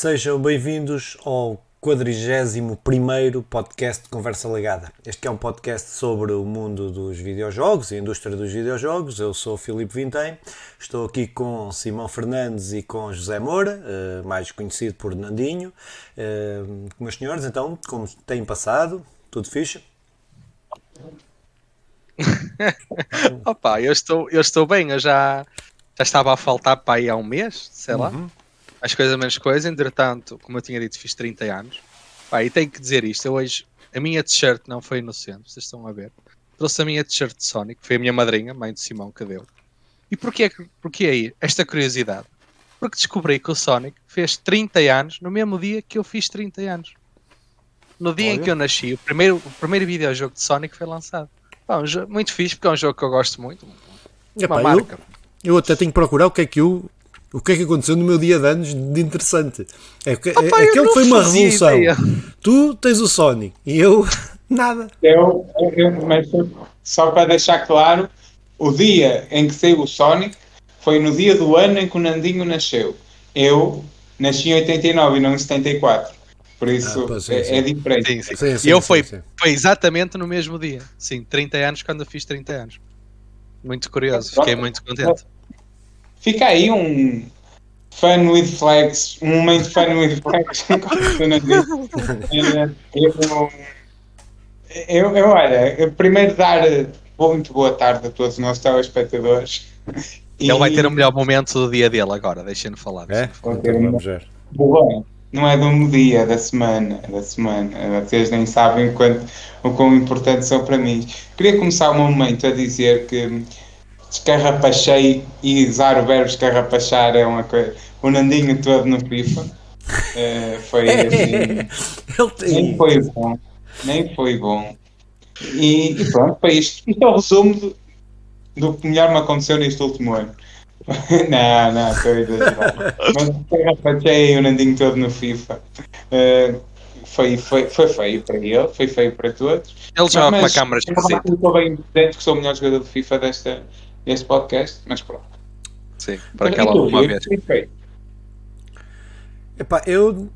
Sejam bem-vindos ao 41 podcast de Conversa Legada. Este é um podcast sobre o mundo dos videojogos e a indústria dos videojogos. Eu sou o Filipe Vintém, estou aqui com Simão Fernandes e com José Moura, eh, mais conhecido por Nandinho. Eh, meus senhores, então, como têm passado? Tudo fixe? Opa, eu estou, eu estou bem, eu já, já estava a faltar para aí há um mês, sei lá. As coisas menos coisa, entretanto, como eu tinha dito, fiz 30 anos. Pá, e tenho que dizer isto, eu hoje, a minha t-shirt não foi inocente, vocês estão a ver. Trouxe a minha t-shirt de Sonic, foi a minha madrinha, mãe de Simão, que deu. E porquê, porquê aí esta curiosidade? Porque descobri que o Sonic fez 30 anos no mesmo dia que eu fiz 30 anos. No dia Olha. em que eu nasci, o primeiro, o primeiro videojogo de Sonic foi lançado. Pá, um muito fixe, porque é um jogo que eu gosto muito. Uma Epá, marca. Eu, eu até tenho que procurar o que é que eu o que é que aconteceu no meu dia de anos de interessante? É, que, é, aquele foi uma revolução. Ideia. Tu tens o Sony e eu nada. Eu, eu, mas só para deixar claro, o dia em que saiu o Sonic foi no dia do ano em que o Nandinho nasceu. Eu nasci em 89 e não em 74. Por isso ah, sim, é, sim. é, diferente. Sim, sim. e eu foi, foi exatamente no mesmo dia. Sim, 30 anos quando eu fiz 30 anos. Muito curioso, fiquei muito contente. Fica aí um fan with flags, um momento fan with flags. eu, eu, eu, olha, primeiro dar muito boa tarde a todos os nossos telespectadores. Ele e... vai ter o melhor momento do dia dele agora, deixem-me falar. É? Então, vamos ver. Bom, não é do dia, da semana, da semana. Vocês nem sabem quanto, o quão importantes são para mim. Queria começar o meu momento a dizer que escarrapachei e usar o verbo escarrapachar é uma coisa. O Nandinho todo no FIFA. Uh, foi assim. nem foi bom. Nem foi bom. E, e pronto, foi isto. Isto é o resumo do, do que melhor me aconteceu neste último ano. não, não, estou a exagerar. Mas escarrapachei o Nandinho todo no FIFA. Uh, foi, foi, foi feio para ele, foi feio para todos. Ele joga com a câmara esquisita. Estou bem dentro que sou o melhor jogador de FIFA desta, este podcast, mas pronto. Sim, para aquela uma vez. Epá, eu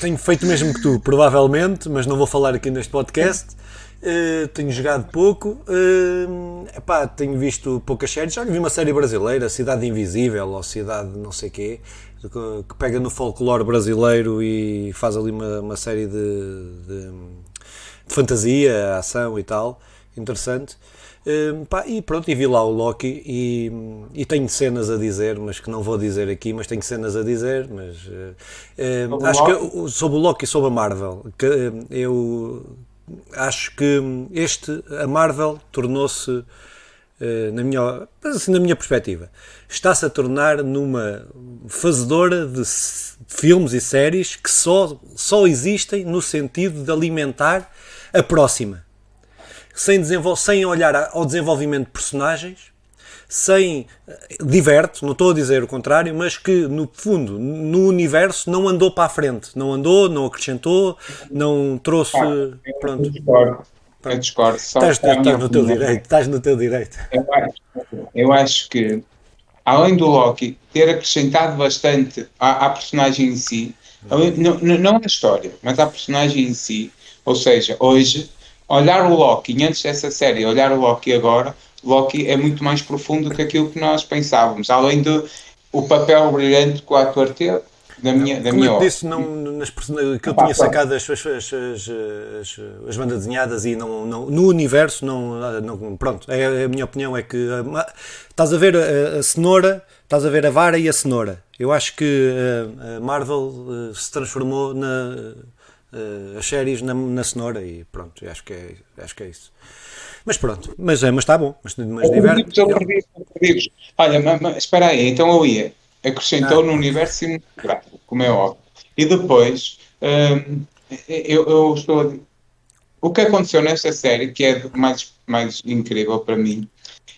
tenho feito o mesmo que tu, provavelmente, mas não vou falar aqui neste podcast. Uh, tenho jogado pouco, uh, epá, tenho visto poucas séries. Já vi uma série brasileira, Cidade Invisível ou Cidade não sei quê, que, que pega no folclore brasileiro e faz ali uma, uma série de, de, de fantasia, ação e tal. Interessante. Hum, pá, e pronto, e vi lá o Loki e, e, tenho cenas a dizer, mas que não vou dizer aqui, mas tenho cenas a dizer, mas uh, acho que sobre o Loki e sobre a Marvel, que, uh, eu acho que este, a Marvel tornou-se, na, minha, assim, na minha perspectiva, está-se a tornar numa fazedora de filmes e séries que só, só existem no sentido de alimentar a próxima sem, sem olhar ao desenvolvimento de personagens, sem eh, diverte, não estou a dizer o contrário, mas que no fundo, no universo, não andou para a frente, não andou, não acrescentou, não trouxe. Ah, pronto. Eu discordo. Eu discordo. Estás, estás no teu direito. Estás no teu direito. Eu acho, eu acho que, além do Loki ter acrescentado bastante à, à personagem em si, não, não à história, mas à personagem em si, ou seja, hoje olhar o Loki antes dessa série, olhar o Loki agora, Loki é muito mais profundo do que aquilo que nós pensávamos, além do o papel brilhante que o ator teve. Da minha, da Como minha eu disse, não, nas, que eu tinha sacado as, as, as, as, as bandas desenhadas e não, não, no universo, não, não, pronto, é, a minha opinião é que a, estás a ver a, a, cenoura, estás a ver a vara e a cenoura. Eu acho que a, a Marvel se transformou na, uh, as séries na, na cenoura e pronto, acho que é, acho que é isso. Mas pronto, mas, é, mas está bom, mas, mas diverte. Eu Olha, mas, mas, espera aí, então eu ia, acrescentou ah. no universo cinematográfico, como é óbvio. E depois, hum, eu, eu estou. O que aconteceu nesta série, que é mais, mais incrível para mim,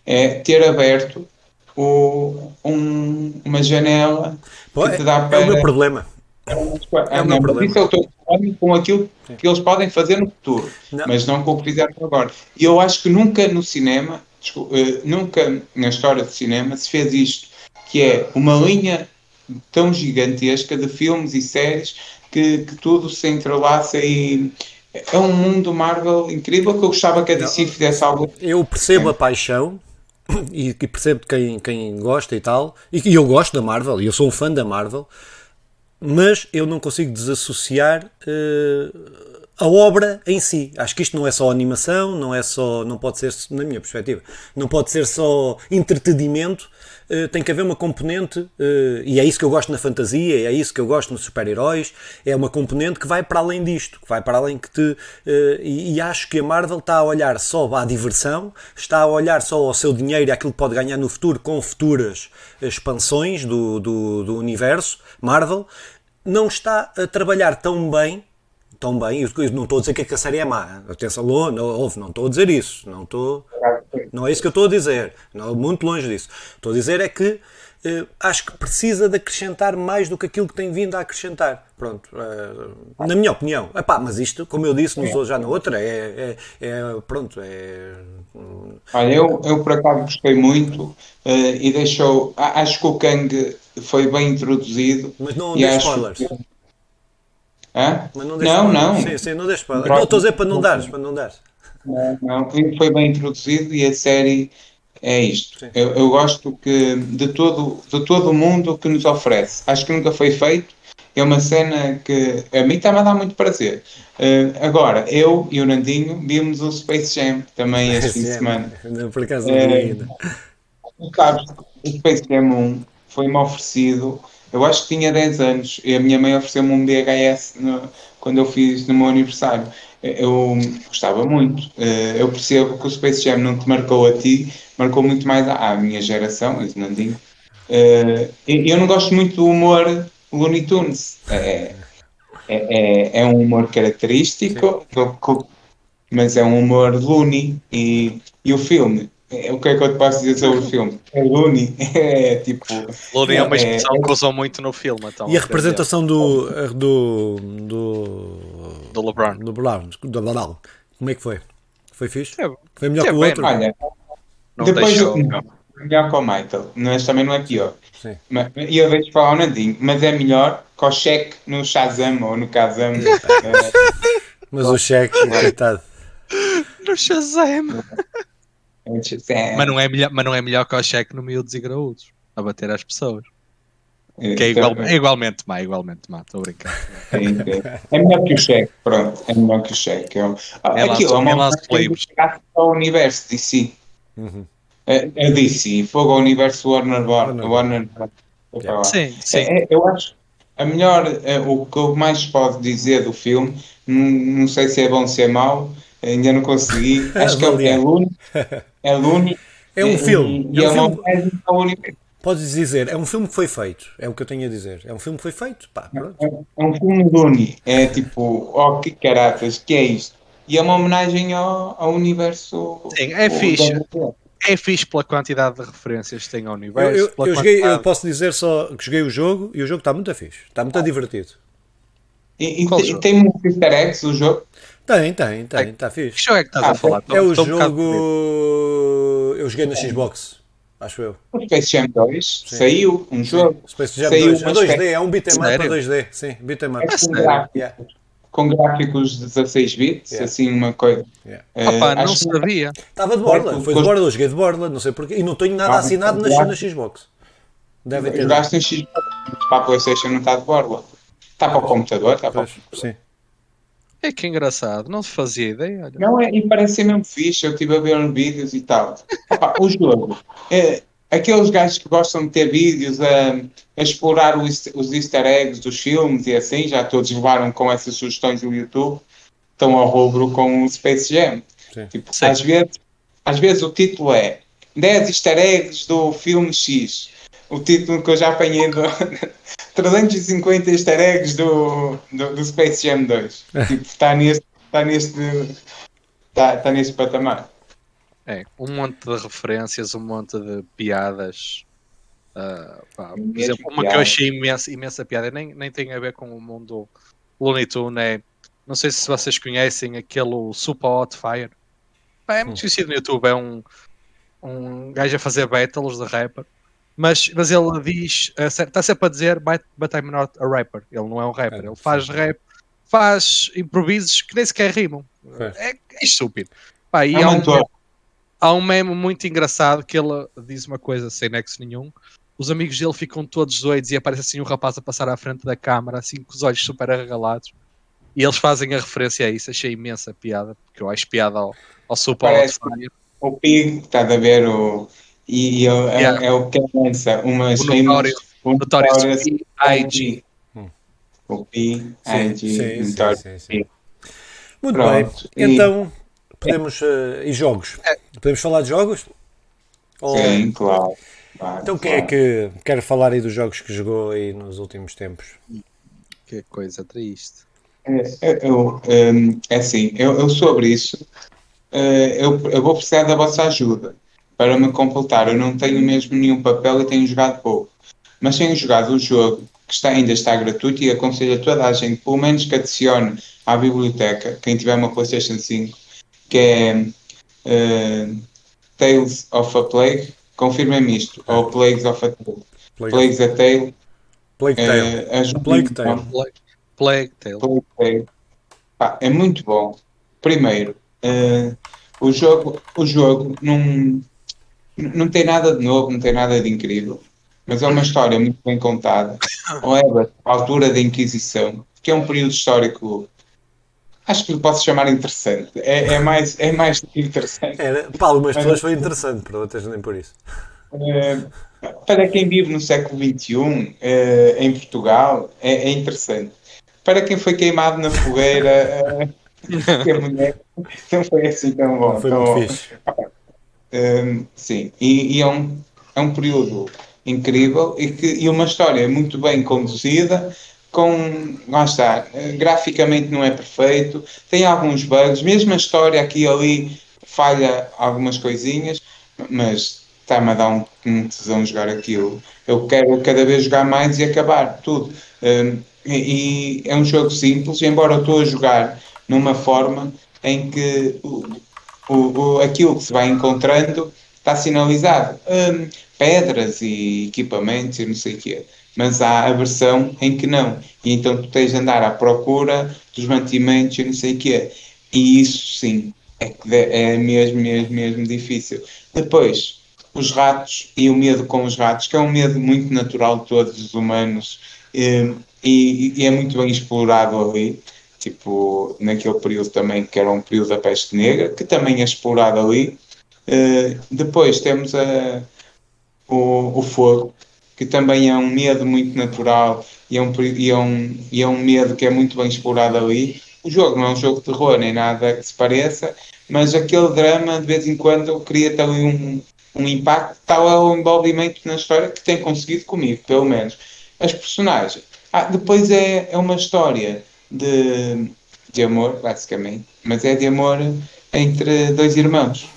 é ter aberto o, um, uma janela Pô, que te dá é, para. É o meu problema. É, é o meu problema. Isso eu estou com aquilo Sim. que eles podem fazer no futuro, não. mas não com o que fizeram agora. E eu acho que nunca no cinema, desculpa, eh, nunca na história do cinema se fez isto, que é uma linha tão gigantesca de filmes e séries que, que tudo se entrelaça e é um mundo Marvel incrível que eu gostava que a DC fizesse algo. Eu percebo a paixão e, e percebo quem, quem gosta e tal, e, e eu gosto da Marvel, e eu sou um fã da Marvel, mas eu não consigo desassociar uh, a obra em si. Acho que isto não é só animação, não é só, não pode ser, na minha perspectiva, não pode ser só entretenimento, uh, tem que haver uma componente, uh, e é isso que eu gosto na fantasia, é isso que eu gosto nos super-heróis, é uma componente que vai para além disto, que vai para além que te. Uh, e, e, acho que a Marvel está a olhar só à diversão, está a olhar só ao seu dinheiro e àquilo que pode ganhar no futuro com futuras expansões do, do, do universo Marvel, não está a trabalhar tão bem tão bem. Não estou a dizer que a série é má. Atenção, não, não estou a dizer isso. Não, estou, não é isso que eu estou a dizer. Não, muito longe disso. Estou a dizer é que uh, acho que precisa de acrescentar mais do que aquilo que tem vindo a acrescentar. Pronto. Uh, na minha opinião. Epá, mas isto, como eu disse, nos já na outra, é, é, é pronto, é... Olha, eu, eu por acaso gostei muito uh, e deixou... Acho que o Kang foi bem introduzido. Mas não dê spoilers. Que Hã? Mas não, não, não. Sim, sim, não deixes para. Não, estou a dizer para não dares, para não dares. Não, não, foi bem introduzido e a série é isto. Eu, eu, gosto que de todo, de todo o mundo que nos oferece. Acho que nunca foi feito. É uma cena que a mim está-me a dar muito prazer. Uh, agora, eu e o Nandinho vimos o Space Jam também este fim de semana. Por acaso não uh, ainda. Sabes, o Space Jam 1 foi-me oferecido eu acho que tinha 10 anos e a minha mãe ofereceu-me um VHS no, quando eu fiz no meu aniversário. Eu gostava muito. Eh, eu percebo que o Space Jam não te marcou a ti, marcou muito mais à, minha geração, esse Nandinho. Eh, eu não gosto muito do humor Looney Tunes. É, é, é, é um humor característico, mas é um humor loony. E, e o filme é, o que é que eu te posso dizer sobre o filme? É Looney, é tipo. Looney é uma é, expressão é, que usam muito no filme. Então, e a representação do, do, do. do LeBron. Do LeBron, do LeBron. Como é que foi? Foi fixe? Foi melhor que o outro? Olha, não depois deixou, não, melhor que o Michael, mas também não é pior. Sim. Mas, e eu vejo falar o Nandinho, mas é melhor que o cheque no Shazam ou no Kazam. mas o cheque, coitado. No Shazam. É. Mas, não é melhor, mas não é melhor que o cheque no miúdos e graúdos a bater às pessoas. É, que é, igual, é igualmente má, igualmente má, estou a brincar. É, melhor que o cheque, pronto, é melhor que o cheque. É, é aquilo, é uma ao universo DC. Uhum. É, é DC, fogo ao universo Warner Warner. Warner. Yeah. Sim, sim. É, eu acho a melhor, o que eu mais posso dizer do filme, não, não sei se é bom ou se é mau, ainda não consegui. Acho que é, é Lune. É Lune. É um filme. E, é, é um filme. Podes dizer, é um filme que foi feito, é o que eu tenho a dizer. É um filme que foi feito, pá, é, é, um filme Lune, é tipo, oh que caratas, que é isto? E é uma homenagem ao, ao universo. Sim, é fixe. É fixe pela quantidade de referências que tem ao universo. Eu, eu, eu, joguei, eu posso dizer só que joguei o jogo e o jogo está muito fixe, está muito ah. divertido. E, e, e tem muitos easter eggs o jogo? Tem, tem, tem, está fixe. Que jogo é que estás ah, a falar? É o jogo. Um eu joguei na Xbox, acho eu. O Space Jam 2 sim. saiu, um jogo. Space Jam saiu 2, a 2D, é um beat'em up para 2D, sim, beat'em up. É com, gráficos, yeah. com gráficos de 16 bits, yeah. assim uma coisa. Yeah. Uh, Opa, não sabia. Estava de borla, foi de borla, eu joguei de borla, não sei porquê, e não tenho nada ah, assinado na, na Xbox. Deve ter. Jogaste em Xbox, para a PlayStation não está de borla. Está para o computador, está para o Sim. É que engraçado, não se fazia ideia. Olha. Não, é, e parece ser mesmo fixe. Eu estive a ver vídeos e tal. Opa, o jogo, é, aqueles gajos que gostam de ter vídeos a, a explorar os, os easter eggs dos filmes e assim, já todos levaram com essas sugestões do YouTube, estão ao rubro com o Space Jam. Sim. Tipo, Sim. Às, vezes, às vezes o título é 10 easter eggs do filme X. O título que eu já apanhei do, 350 easter eggs do, do, do Space Jam 2. tipo, está neste, está neste, está, está neste patamar. É, um monte de referências, um monte de piadas. Uh, pá, por exemplo, uma piada. que eu achei imensa, imensa piada, nem, nem tem a ver com o mundo Looney Tunes, é, não sei se vocês conhecem aquele Super Hot Fire. Pá, é muito hum. conhecido no YouTube, é um, um gajo a fazer battles de rapper Mas, mas ele diz, está sempre a dizer, but, but I'm not a rapper. Ele não é um rapper, é, ele faz sim. rap, faz improvisos que nem sequer rimam. É, é, estúpido. Pá, e é há, um meme, há um meme muito engraçado que ele diz uma coisa sem nexo nenhum. Os amigos dele ficam todos doidos e aparece assim um rapaz a passar à frente da câmara, assim com os olhos super arregalados. E eles fazem a referência a isso. Achei imensa piada, porque eu acho piada ao, ao Super O Pig, está a ver o e, é, yeah. é, o que lança umas o notório, o notório IG. O P, IG, notório. Muito Pronto. bem, então podemos. Uh, e jogos? É. Podemos falar de jogos? Ou... Sim, claro. claro então quem é claro. é que quer falar aí dos jogos que jogou aí nos últimos tempos? Que coisa triste. É, eu, um, é assim, eu, eu sobre isso, uh, eu, eu vou precisar da vossa ajuda para me completar. Eu não tenho mesmo nenhum papel e tenho jogado pouco. Mas tenho jogado o jogo, que está, ainda está gratuito, e aconselho a toda a gente, pelo menos que adicione à biblioteca, quem tiver uma PlayStation 5, que é uh, Tales of a Plague. Confirmem-me isto. Ou Plagues of a Tale. Plague. Plagues a Tale. Plague Tale. Uh, Plague Tale. Plague Tale. Plague Tale. Ah, é muito bom. Primeiro, uh, o jogo, o jogo não, não tem nada de novo, não tem nada de incrível, mas é uma história muito bem contada. Ou é a altura da Inquisição, que é um período histórico acho que posso chamar interessante. É, é, mais, é mais interessante. Era, para algumas pessoas foi interessante, para outras nem por isso. É, para quem vive no século XXI, é, em Portugal, é, é, interessante. Para quem foi queimado na fogueira, é, que a mulher não foi assim tão bom. Não foi muito bom. fixe. Um, sim, e, e, é, um, é um período incrível e, que, e uma história muito bem conduzida, com, lá está, graficamente não é perfeito, tem alguns bugs, mesmo a história aqui e ali falha algumas coisinhas, mas está-me a dar um, um tesão jogar aquilo. Eu quero cada vez jogar mais e acabar tudo. Um, e, e, é um jogo simples, embora eu estou a jogar numa forma em que o, aquilo que se vai encontrando está sinalizado. Hum, pedras e equipamentos e não sei o quê. Mas há a versão em que não. E então tu tens de andar à procura dos mantimentos e não sei o quê. E isso sim é, é mesmo, mesmo, mesmo difícil. Depois, os ratos e o medo com os ratos, que é um medo muito natural de todos os humanos hum, e, e é muito bem explorado ali tipo naquele período também que era um período da peste negra, que também é explorado ali. Uh, depois temos a, o, o fogo, que também é um medo muito natural e é, um, e, é um, e é um medo que é muito bem explorado ali. O jogo não é um jogo de terror nem nada que se pareça, mas aquele drama de vez em quando cria-te ali um, um impacto, tal é o envolvimento na história que tem conseguido comigo, pelo menos. As personagens. Ah, depois é, é uma história de, de amor, basicamente, mas é de amor entre dois irmãos.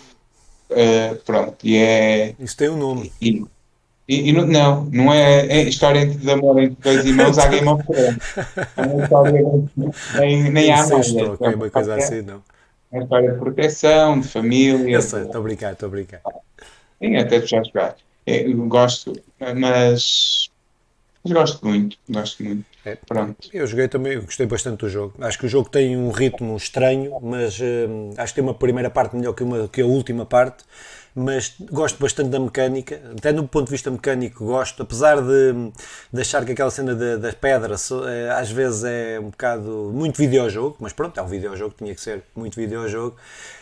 Uh, pronto, e é. Isso tem um nome. E, e, e, não, não é, é história de amor entre dois irmãos, há Game of Thrones. Não é história nem, nem há mais. É uma coisa assim, não. É história de proteção, de família. Eu sei, estou a brincar, estou a brincar. Sim, até já jogar. Eu gosto, mas, mas gosto muito, gosto muito. É, Pronto. Eu joguei também, gostei bastante do jogo. Acho que o jogo tem um ritmo estranho, mas uh, acho que tem uma primeira parte melhor que, uma, que a última parte. Mas gosto bastante da mecânica, até no ponto de vista mecânico gosto, apesar de, de achar que aquela cena das pedras é, às vezes é um bocado muito videojogo, mas pronto, é um videojogo, tinha que ser muito videojogo.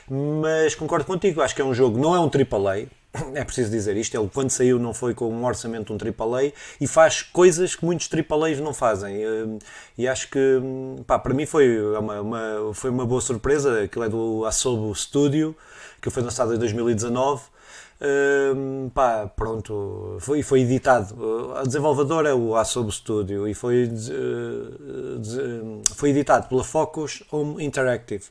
Mas concordo contigo, acho que é um jogo, não é um AAA, é preciso dizer isto, ele quando saiu não foi com um orçamento um AAA e faz coisas que muitos AAAs não fazem. Eh, e acho que pá, para mim foi uma, uma, foi uma boa surpresa, aquilo é do Asobo Studio que foi lançado em 2019 um, pá, pronto, foi, foi editado. A desenvolvedora é o Asobo Studio e foi, uh, foi editado pela Focus Home Interactive.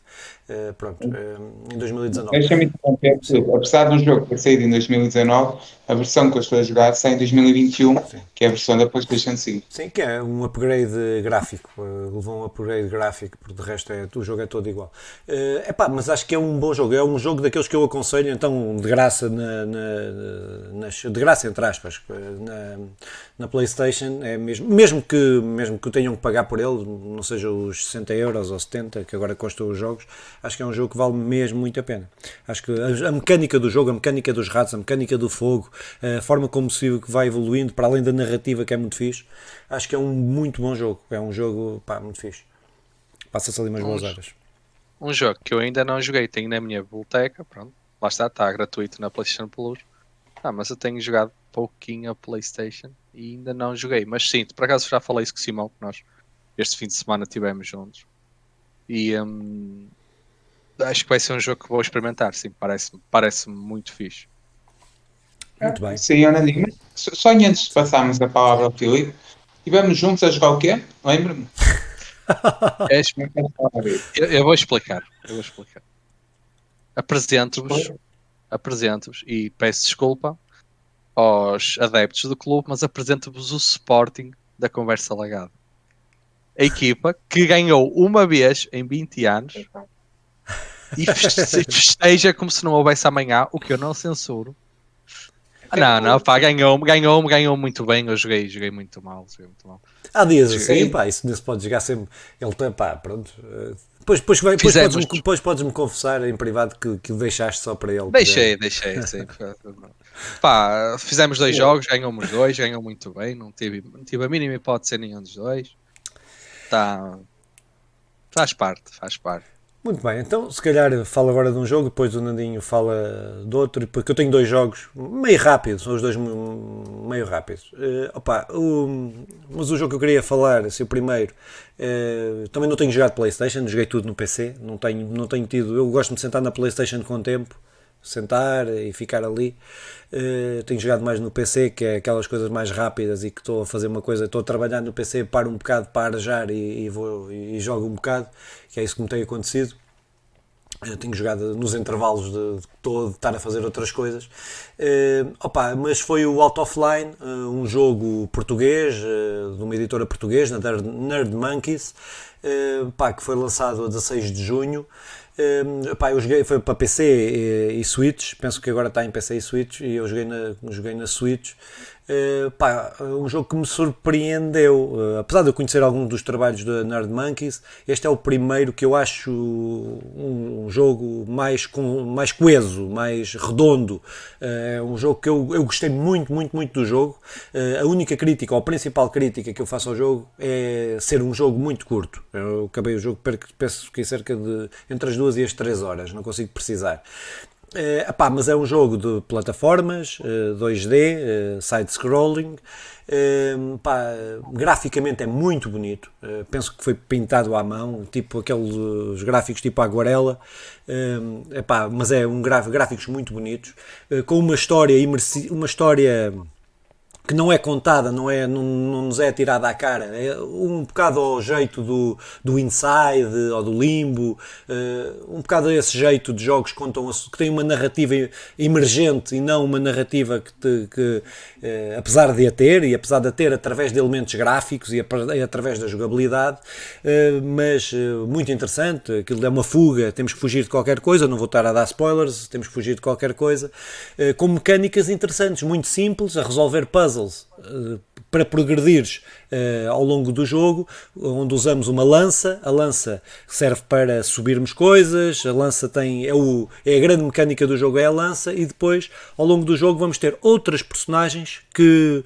Uh, pronto, uh, em 2019. Deixa-me interromper, apesar do jogo ter saído em 2019, a versão que eu estou a jogar sai em 2021, Sim. que é a versão da PlayStation 5. Sim, que é um upgrade gráfico, levou um upgrade gráfico, porque de resto é, o jogo é todo igual. É pá, mas acho que é um bom jogo, é um jogo daqueles que eu aconselho, então de graça na na, na, nas, de graça, entre aspas, na, na PlayStation, é mesmo, mesmo, que, mesmo que tenham que pagar por ele, não seja os 60 euros ou 70 que agora custam os jogos, acho que é um jogo que vale mesmo muito a pena. Acho que a, a mecânica do jogo, a mecânica dos ratos, a mecânica do fogo, a forma como se vai evoluindo, para além da narrativa que é muito fixe, acho que é um muito bom jogo. É um jogo pá, muito fixe. Passa-se ali umas boas horas. Um jogo que eu ainda não joguei, tenho na minha biblioteca, pronto lá está, está gratuito na PlayStation Plus. Ah, mas eu tenho jogado pouquinho a PlayStation e ainda não joguei. Mas sim, por acaso já falei isso com o Simão, que nós este fim de semana estivemos juntos. E hum, acho que vai ser um jogo que vou experimentar, sim, parece-me parece muito fixe. Muito bem. Sim, Ana só antes de passarmos a palavra ao Filipe, estivemos juntos a jogar o quê? Lembra-me? eu, eu vou explicar. Eu vou explicar apresento-vos apresento-vos e peço desculpa aos adeptos do clube, mas apresento-vos o Sporting da conversa lagada. A equipa que ganhou uma vez em 20 anos e festeja como se não houvesse amanhã, o que eu não censuro. Ah, não, não, pá, ganhou, ganhou, ganhou muito bem. Eu joguei, joguei muito mal. Joguei muito mal. Há dias joguei. assim, pá, isso não se pode jogar sempre. Ele tem, pá, pronto. Depois, depois, depois, podes-me, depois podes-me confessar em privado que, que o deixaste só para ele. Deixei, deixei, sim. Pá, fizemos dois jogos, ganhamos dois, ganhou muito bem, não tive, não tive a mínima hipótese em nenhum dos dois. Tá, faz parte, faz parte. Muito bem, então se calhar falo agora de um jogo, depois o Nandinho fala do outro, porque eu tenho dois jogos meio rápidos, são os dois meio rápidos. Uh, opa, o, mas o jogo que eu queria falar, assim, o primeiro, uh, também não tenho jogado Playstation, joguei tudo no PC, não tenho, não tenho tido, eu gosto de sentar na Playstation com tempo, sentar e ficar ali. Uh, tenho jogado mais no PC, que é aquelas coisas mais rápidas e que estou a fazer uma coisa, estou a trabalhar no PC, paro um bocado para arejar e, e, vou, e jogo um bocado que é isso que me tem acontecido. Eu tenho jogado nos intervalos de, de, estar a fazer outras coisas. Uh, opa, mas foi o Out Offline, uh, um jogo português, uh, de uma editora portuguesa, Nerd Monkeys, uh, pá, que foi lançado a 16 de junho. Uh, pá, eu joguei, foi para PC e, e, Switch, penso que agora está em PC e Switch, e eu joguei na, joguei na Switch. Uh, pá, um jogo que me surpreendeu, uh, apesar de eu conhecer alguns dos trabalhos da Nerd Monkeys, este é o primeiro que eu acho um, um jogo mais, com, mais coeso, mais redondo. Uh, é um jogo que eu, eu gostei muito, muito, muito do jogo. a única crítica, ou a principal crítica que eu faço ao jogo é ser um jogo muito curto. Eu acabei o jogo, penso que em cerca de entre as duas e as três horas, não consigo precisar. Uh, epá, mas é um jogo de plataformas, uh, 2D, uh, side-scrolling. Uh, graficamente é muito bonito. Uh, penso que foi pintado à mão, tipo aqueles gráficos tipo aguarela. Uh, epá, mas é um gráfico, gráficos muito bonitos, com uma história uma história que não é contada, não, é, não, não nos é tirada à cara. É um bocado ao jeito do, do Inside ou do Limbo, uh, um bocado a esse jeito de jogos que, contam, que têm uma narrativa emergente e não uma narrativa que, te, que uh, apesar de a ter, e apesar de a ter através de elementos gráficos e, e através da jogabilidade, uh, mas muito interessante. Aquilo é uma fuga, temos que fugir de qualquer coisa, não vou estar a dar spoilers, temos que fugir de qualquer coisa, com mecânicas interessantes, muito simples, a resolver puzzles puzzles uh, para progredires uh, ao longo do jogo, onde usamos uma lança. A lança serve para subirmos coisas, a lança tem é, o, é a grande mecânica do jogo, é a lança, e depois ao longo do jogo vamos ter outras personagens que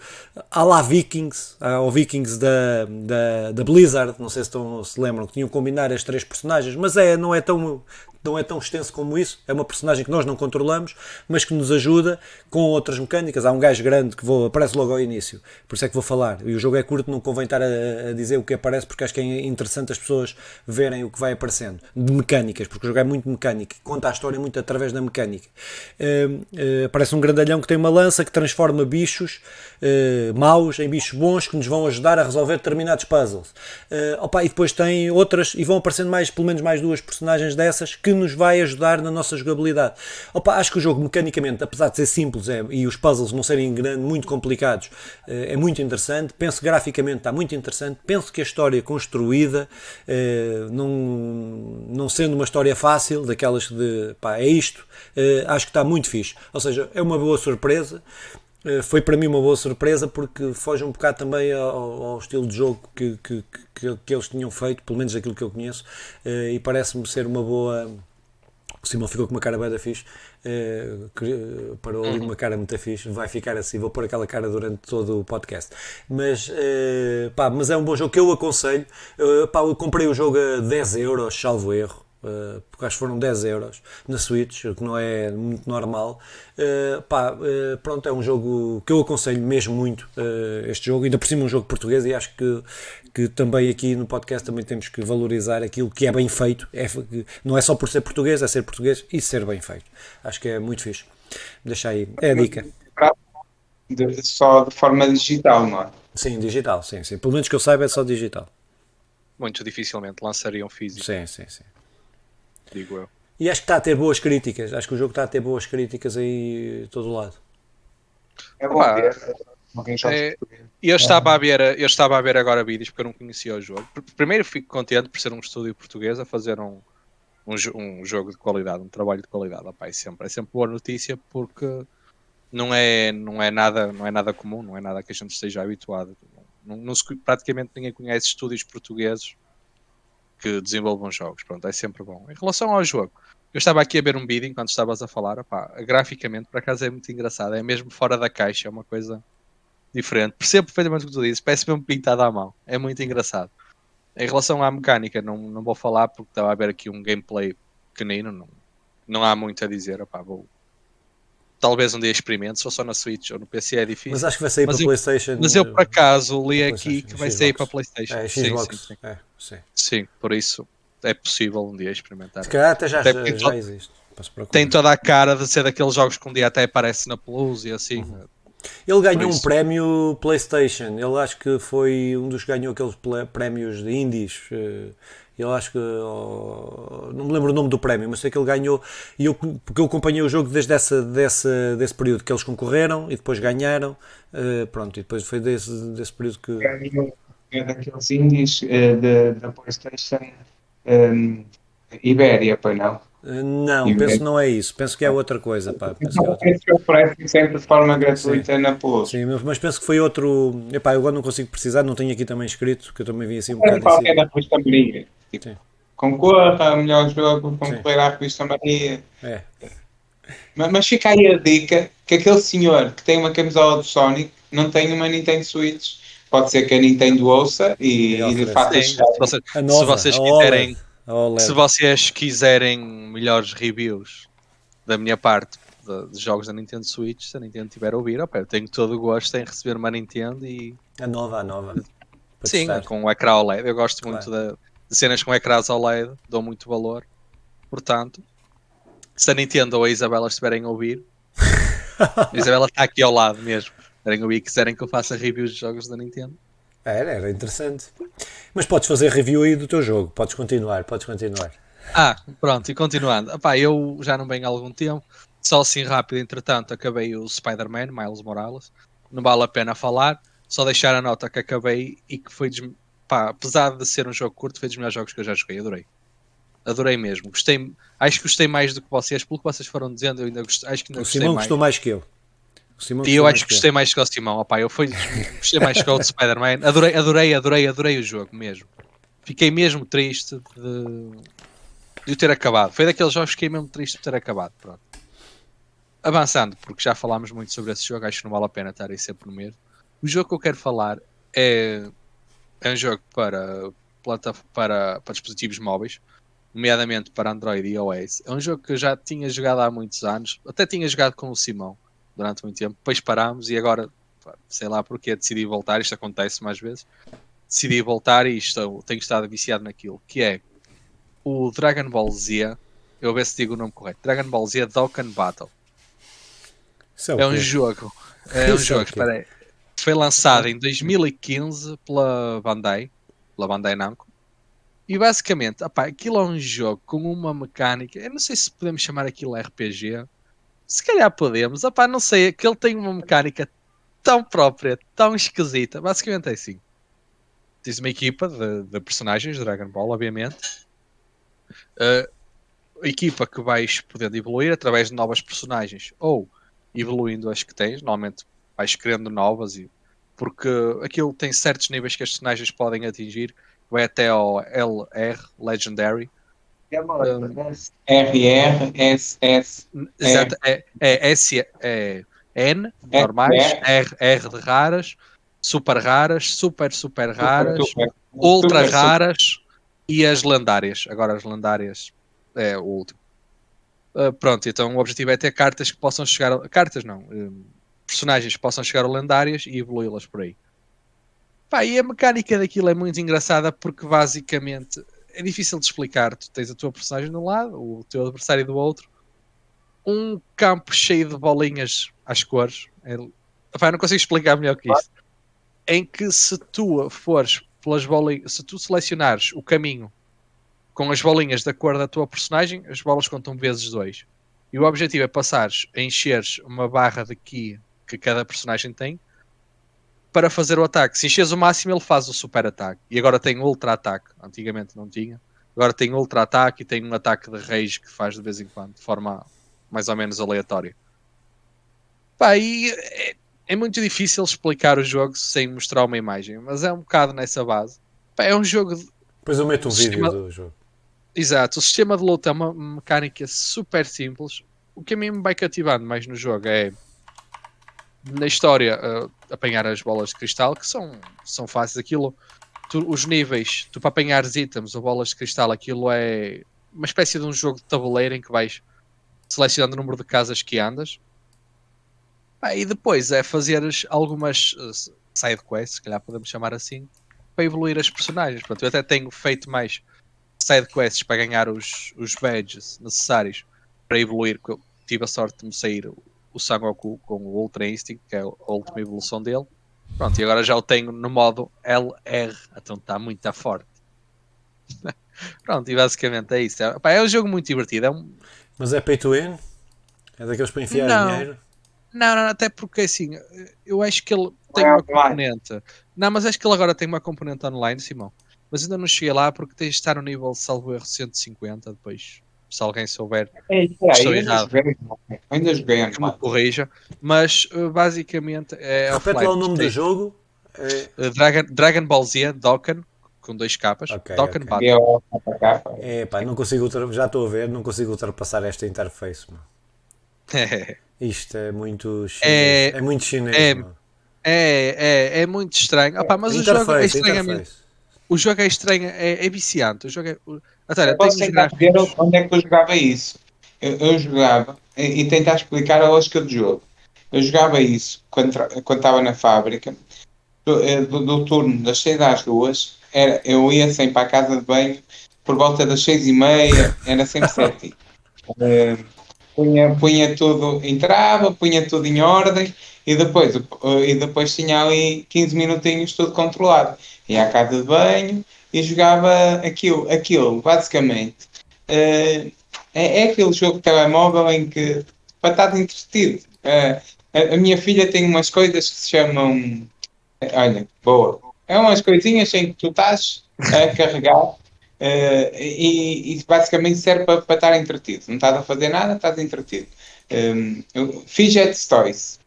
há lá Vikings, há o Vikings da, da, da Blizzard, não sei se, estão, se lembram, que tinham que combinar as três personagens, mas é, não é tão não é tão extenso como isso. É uma personagem que nós não controlamos, mas que nos ajuda com outras mecânicas. Há um gajo grande que vou, aparece logo ao início, por isso é que vou falar. E o jogo é curto, não convém estar a, a dizer o que aparece, porque acho que é interessante as pessoas verem o que vai aparecendo. De mecânicas, porque o jogo é muito mecânico, conta a história muito através da mecânica. Uh, uh, aparece um grandalhão que tem uma lança que transforma bichos uh, maus em bichos bons que nos vão ajudar a resolver determinados puzzles. Opa, e depois tem outras, e vão aparecendo mais, pelo menos mais duas personagens dessas que nos vai ajudar na nossa jogabilidade. Opa, acho que o jogo, mecanicamente, apesar de ser simples é, e os puzzles não serem grande, muito complicados, eh, é muito interessante. Penso graficamente está muito interessante. Penso que a história construída, eh, não, não sendo uma história fácil, daquelas de pá, é isto, eh, acho que está muito fixe. Ou seja, é uma boa surpresa. Eh, foi para mim uma boa surpresa porque foge um bocado também ao, ao estilo de jogo que, que, que, que, eles tinham feito, pelo menos aquilo que eu conheço, eh, e parece-me ser uma boa. O Simão ficou com uma cara bem da fixe, eh, parou ali uma cara muito fixe, vai ficar assim, vou pôr aquela cara durante todo o podcast. Mas, pá, mas é um bom jogo que eu aconselho. Pá, eu comprei o jogo a 10 euros, salvo erro. Uh, porque acho que foram 10 euros na Switch, o que não é muito normal. Uh, pá, uh, pronto, é um jogo que eu aconselho mesmo muito este jogo, ainda por cima um jogo português e acho que, que também aqui no podcast também temos que valorizar aquilo que é bem feito, é, não é só por ser português, é ser português e ser bem feito. Acho que é muito fixe. Deixa aí, é a dica. Só de forma digital, não é? Sim, digital, sim, sim. Pelo menos que eu saiba é só digital. Muito dificilmente lançariam físico. Sim, sim, sim digo eu. E acho que está a ter boas críticas. Acho que o jogo está a ter boas críticas aí de todo lado. É bom ver. É, eu, estava a ver, eu estava a ver agora vídeos porque eu não conhecia o jogo. Primeiro fico contente por ser um estúdio português a fazer um, um, um jogo de qualidade, um trabalho de qualidade. Opa, é, sempre, é sempre boa notícia porque não é, não, é nada, não é nada comum, não é nada que a gente esteja habituado. Não, não se, praticamente ninguém conhece estúdios portugueses que desenvolvam jogos. Pronto, é sempre bom. Em relação ao jogo, eu estava aqui a ver um vídeo enquanto estavas a falar. Opá, graficamente, por acaso, é muito engraçado. É mesmo fora da caixa, é uma coisa diferente. Percebo perfeitamente o que tu dizes, parece mesmo pintado à mão. É muito engraçado. Em relação à mecânica, não, não vou falar porque estava a ver aqui um gameplay pequenino. Não, não há muito a dizer. Opá, vou, talvez um dia experimente, só só na Switch ou no PC é difícil. Mas acho que vai sair mas para eu, PlayStation. Mas eu por acaso li aqui que vai sair para PlayStation. É, Xbox. Sim, sim, sim. É, sim. sim, por isso é possível um dia experimentar. Se calhar até já, até já, já existe. Tem toda a cara de ser daqueles jogos que um dia até aparece na Plus e assim. Uhum. Ele ganhou um prémio PlayStation. Ele acho que foi um dos que ganhou aqueles prémios de indies. Eu acho que. Oh, não me lembro o nome do prémio, mas sei que ele ganhou. E eu, porque eu acompanhei o jogo desde essa, desse, desse período que eles concorreram e depois ganharam. Uh, pronto, e depois foi desse, desse período que. É daqueles indies uh, da PlayStation um, Ibéria, pois não? Não, Ibéria. penso que não é isso. Penso que é outra coisa. Pá. Penso que é outra... oferecem sempre de forma gratuita Sim. na Plus. Sim, mas penso que foi outro. Epá, eu agora não consigo precisar, não tenho aqui também escrito, que eu também vi assim um é bocado. É da revista Maria. Tipo, concorra melhor jogo, concorrer à revista Maria. É. Mas, mas, fica aí a dica que aquele senhor que tem uma camisola do Sonic não tem uma Nintendo Switch. Pode ser que a Nintendo ouça e, e de fato se vocês, nova, se vocês quiserem se vocês quiserem melhores reviews da minha parte de, de, jogos da Nintendo Switch, se a Nintendo tiver a ouvir, opa, eu tenho todo o gosto em receber uma Nintendo e a nova, a nova. Sim, testar. com o ecrã OLED. Eu gosto claro. muito de, de, cenas com ecrãs OLED, dou muito valor. Portanto, se a Nintendo ou a Isabela estiverem a ouvir, a Isabela está aqui ao lado mesmo. Estiverem a ouvir e quiserem que eu faça reviews de jogos da Nintendo. Era, era interessante. Mas podes fazer review aí do teu jogo, podes continuar, podes continuar. Ah, pronto, e continuando. Epá, eu já não venho há algum tempo, só assim rápido, entretanto, acabei o Spider-Man, Miles Morales. Não vale a pena falar, só deixar a nota que acabei e que foi, pá, apesar de ser um jogo curto, foi dos melhores jogos que eu já joguei, adorei. Adorei mesmo. Gostei, acho que gostei mais do que vocês, pelo que vocês foram dizendo, eu ainda gostei, acho que ainda o gostei Simão mais. gostou mais que eu. E eu acho que gostei mais que o Simão. Opa, eu fui, gostei mais que o Spider-Man. Adorei, adorei, adorei, adorei o jogo mesmo. Fiquei mesmo triste de, de o ter acabado. Foi daqueles jogos que fiquei mesmo triste de ter acabado. Pronto. Avançando, porque já falámos muito sobre esse jogo, acho que não vale a pena estar aí sempre no mesmo. O jogo que eu quero falar é, é um jogo para, para, para dispositivos móveis, nomeadamente para Android e iOS. É um jogo que eu já tinha jogado há muitos anos, até tinha jogado com o Simão durante muito tempo, depois parámos e agora, sei lá porque, decidi voltar. Isto acontece mais vezes. Decidi voltar e estou, tenho estado viciado naquilo, que é o Dragon Ball Z. Eu vou ver se digo o nome correto: Dragon Ball Z Dokkan Battle. É, é, um jogo. É um jogo, espera aí. Foi lançado em 2015 pela Bandai, pela Bandai Namco. E basicamente, opá, aquilo é um jogo com uma mecânica. Eu não sei se podemos chamar aquilo RPG. Se calhar podemos. Opá, não sei. Aquele tem uma mecânica tão própria, tão esquisita. Basicamente é assim. Tens uma equipa de, de personagens de Dragon Ball, obviamente. Uh, equipa que vais podendo evoluir através de novas personagens ou evoluindo as que tens. Normalmente vais criando novas e porque aquilo tem certos níveis que as personagens podem atingir vai até ao LR, Legendary. RR, SS. Exato, é, é, S, é N, normais, R, R de raras, super raras, super, super raras, super, super, ultra super, raras e as lendárias. Agora as lendárias é o último. Uh, pronto, então o objetivo é ter cartas que possam chegar. A, cartas não, um, personagens que possam chegar a lendárias e evoluí-las por aí. Pá, e a mecânica daquilo é muito engraçada porque basicamente é difícil de explicar. Tu tens a tua personagem de um lado, o teu adversário do outro, um campo cheio de bolinhas às cores. É... Pá, não consigo explicar melhor que isso. Em que se tu fores pelas bolinhas, se tu selecionares o caminho com as bolinhas da cor da tua personagem, as bolas contam vezes dois. E o objetivo é passares a encheres uma barra de ki que cada personagem tem para fazer o ataque. Se enches o máximo, ele faz o super ataque. E agora tem ultra ataque. Antigamente não tinha. Agora tem ultra ataque e tem um ataque de rage que faz de vez em quando, de forma mais ou menos aleatória. Pá, e é, é muito difícil explicar o jogo sem mostrar uma imagem, mas é um bocado nessa base. Pá, é um jogo. De... Depois eu meto um vídeo sistema... do jogo. Exato, o sistema de luta é uma mecânica super simples. O que a mim me vai cativando mais no jogo é na história uh, apanhar as bolas de cristal, que são, são fáceis. Aquilo, tu, os níveis, tu para apanhar itens ou bolas de cristal, aquilo é uma espécie de um jogo de tabuleiro em que vais selecionando o número de casas que andas. Ah, e depois é fazer algumas uh, side quests, se calhar podemos chamar assim, para evoluir as personagens. Pronto, eu até tenho feito mais side quests para ganhar os, os badges necessários para evoluir. Tive a sorte de me sair o Sangoku com o Ultra Instinct, que é a última evolução dele. Pronto, e agora já o tenho no modo LR, então está muito forte. Pronto, e basicamente é isso. É, pá, é um jogo muito divertido. É um... Mas é pay to win? É daqueles para enfiar não. dinheiro? Não, não, até porque assim, eu acho que ele tem uma componente. Não, mas acho que ele agora tem uma componente online, Simão. Mas ainda não cheguei lá porque tens de estar no nível salvo erro 150 depois se alguém souber, é, é, estou errado. Joguei, ainda joguei que me corrija, mas uh, basicamente é Repete lá o nome do jogo. É... Uh, Dragon, Dragon Ball Z, Dokkan, com dois capas. Okay, Dokkan okay. É, pá, não consigo já estou a ver, não consigo ultrapassar esta interface. Mano. É. Isto é muito chinês. É, é muito chinês. É, é, é, é, muito estranho. Ah, pá, mas interface, o jogo é estranhamente. O jogo é estranho, é, é viciante. O jogo é, Até, posso tentar ver onde é que eu jogava isso. Eu, eu jogava e, e, tentar explicar a lógica do jogo. Eu jogava isso quando, quando estava na fábrica, do, eh, do, do, turno das 6 às 2, era, eu ia sempre para a casa de banho por volta das 6 e meia, era sempre certinho. uh, punha, punha tudo, entrava, punha tudo em ordem e depois, uh, e depois tinha ali 15 minutinhos tudo controlado. Ia à casa de banho, e jogava aquilo, aquilo basicamente. Uh, é, é, aquele jogo de telemóvel em que para estar entretido. Uh, a, a, minha filha tem umas coisas que se chamam. Olha, boa. É umas coisinhas em que tu estás a carregar uh, e, e, basicamente serve para, para estar entretido. Não estás a fazer nada, estás entretido. Um, Fidget Toys.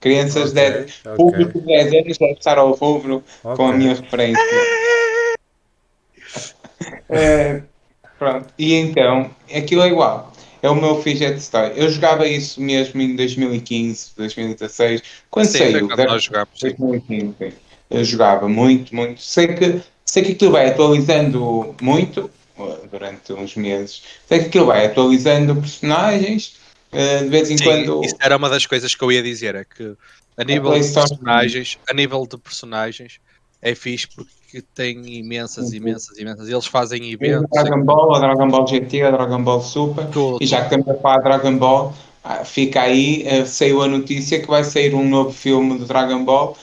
Crianças okay, de okay. público de 10 anos deve estar ao rubro okay. com a minha referência. É, pronto. E então, aquilo é igual. É o meu fidget toy. Eu jogava isso mesmo em 2015, 2016, quando sim, saiu. Quando nós jogávamos, 2015, eu jogava muito, muito. Sei que, sei que aquilo vai atualizando muito durante uns meses. Sei que aquilo vai atualizando personagens. Uh, de vez em sim, quando. Isso era uma das coisas que eu ia dizer, é que a nível de personagens, a nível de personagens, é fixe porque que tem imensas, imensas, imensas. Eles fazem eventos. A Dragon Ball, a Dragon Ball GT, a Dragon Ball Super. Tudo. E já que estamos a falar Dragon Ball, ah, fica aí, uh, saiu a notícia que vai sair um novo filme do Dragon Ball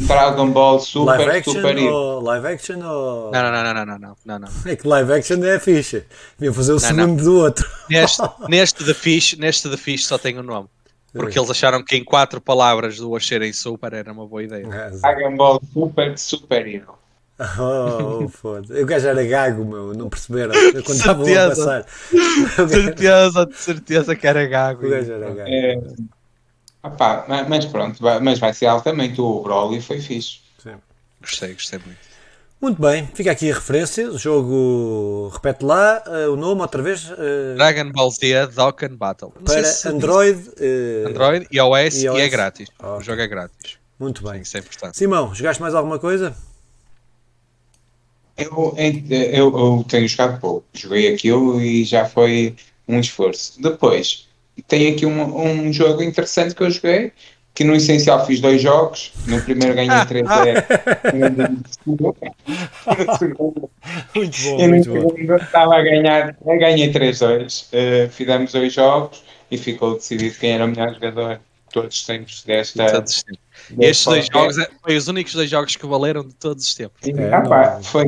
Dragon Ball Super live action Super Hero. ou live action ou. Não, não, não, não, não, não, não, não. É que live action é ficha. Devia fazer o Não, segundo do outro. Neste, neste The Fish, neste The Fish só tem o nome. Porque eles acharam que em quatro palavras duas serem super era uma boa ideia. Dragon Ball Super Super Hero. Oh, foda O gajo era gago, meu, não perceberam? Quando estavam a passar. De certeza, de certeza que era gago. O gajo era gago. É, ma- mas pronto, vai- mas vai ser altamente. O Broly foi fixe. Sim. Gostei, gostei muito. Muito bem, fica aqui a referência. O jogo, repete lá eh, o nome outra vez. eh, Dragon Ball Z Dokkan Battle. Não para se- Android. eh, Android, iOS, iOS. e é grátis. Ok. O jogo é grátis. Muito bem. Isso é importante. Simão, jogaste mais alguma coisa? Eu, eu, eu tenho jogado pouco. Joguei aquilo e já foi um esforço. Depois, tem aqui um, um jogo interessante que eu joguei, que no essencial fiz dois jogos. No primeiro ganhei 3 No segundo, Muito bom, e no muito bom. segundo estava a ganhar, eu ganhei 3-2. Eh, fizemos dois jogos e ficou decidido quem era o melhor jogador todos os tempos desta. Estes dois jogos é- foi os únicos dois jogos que valeram de todos os tempos. É, ah, pá, foi.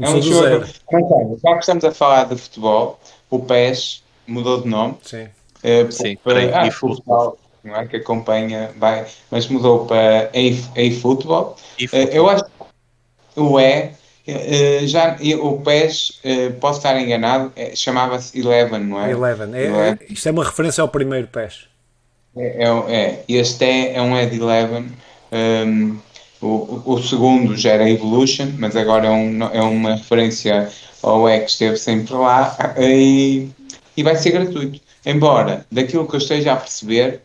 É um jogo. Mas, olha, já que estamos a falar de futebol, o PES mudou de nome. Sim. eh, Sim, para- ah, eFootball. futebol, não é que acompanha, vai, mas mudou para eFootball. E Eh, foi- eu acho que o E, eh, já, e o PES, eh, posso estar enganado, eh, chamava-se Eleven, não é? Eleven. É, Eleven. isto é uma referência ao primeiro PES. É, é, é. este é, é um Ed Eleven. Um, o, o segundo já era Evolution, mas agora é, um, é uma referência ao E que esteve sempre lá e, e vai ser gratuito. Embora, daquilo que eu esteja a perceber,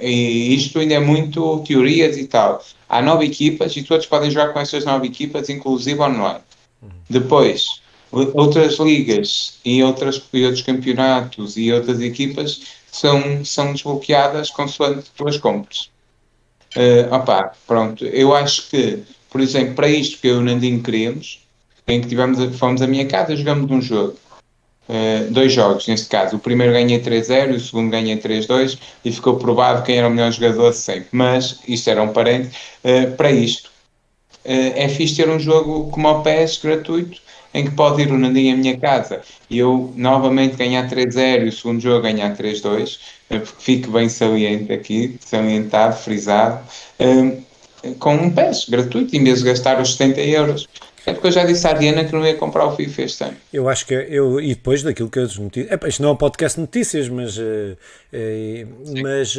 e isto ainda é muito teorias e tal. Há nove equipas e todos podem jogar com essas nove equipas, inclusive online. Depois, outras ligas e, outras, e outros campeonatos e outras equipas são, são desbloqueadas consoante as compras. Eh, opá, pronto, eu acho que, por exemplo, para isto que eu e o Nandinho queríamos, em que tivemos, fomos à minha casa, jogamos um jogo. Eh, dois jogos, neste caso. O primeiro ganhei 3-0 e o segundo ganhei 3-2 e ficou provado quem era o melhor jogador sempre. Mas, isto era um parente, eh, para isto, eh, é fixe ter um jogo como o PES gratuito em que pode ir o Nandinho à minha casa e eu novamente ganhar 3-0 e o segundo jogo ganhar 3-2, eh, porque fique bem saliente aqui, salientado, frisado, eh, com um PES gratuito, em vez de gastar os 70 euros. É porque eu já disse à Diana que não ia comprar o FIFA este ano. Eu acho que eu, e depois daquilo que as notícias. Isto não é um podcast de notícias, mas, eh, eh, mas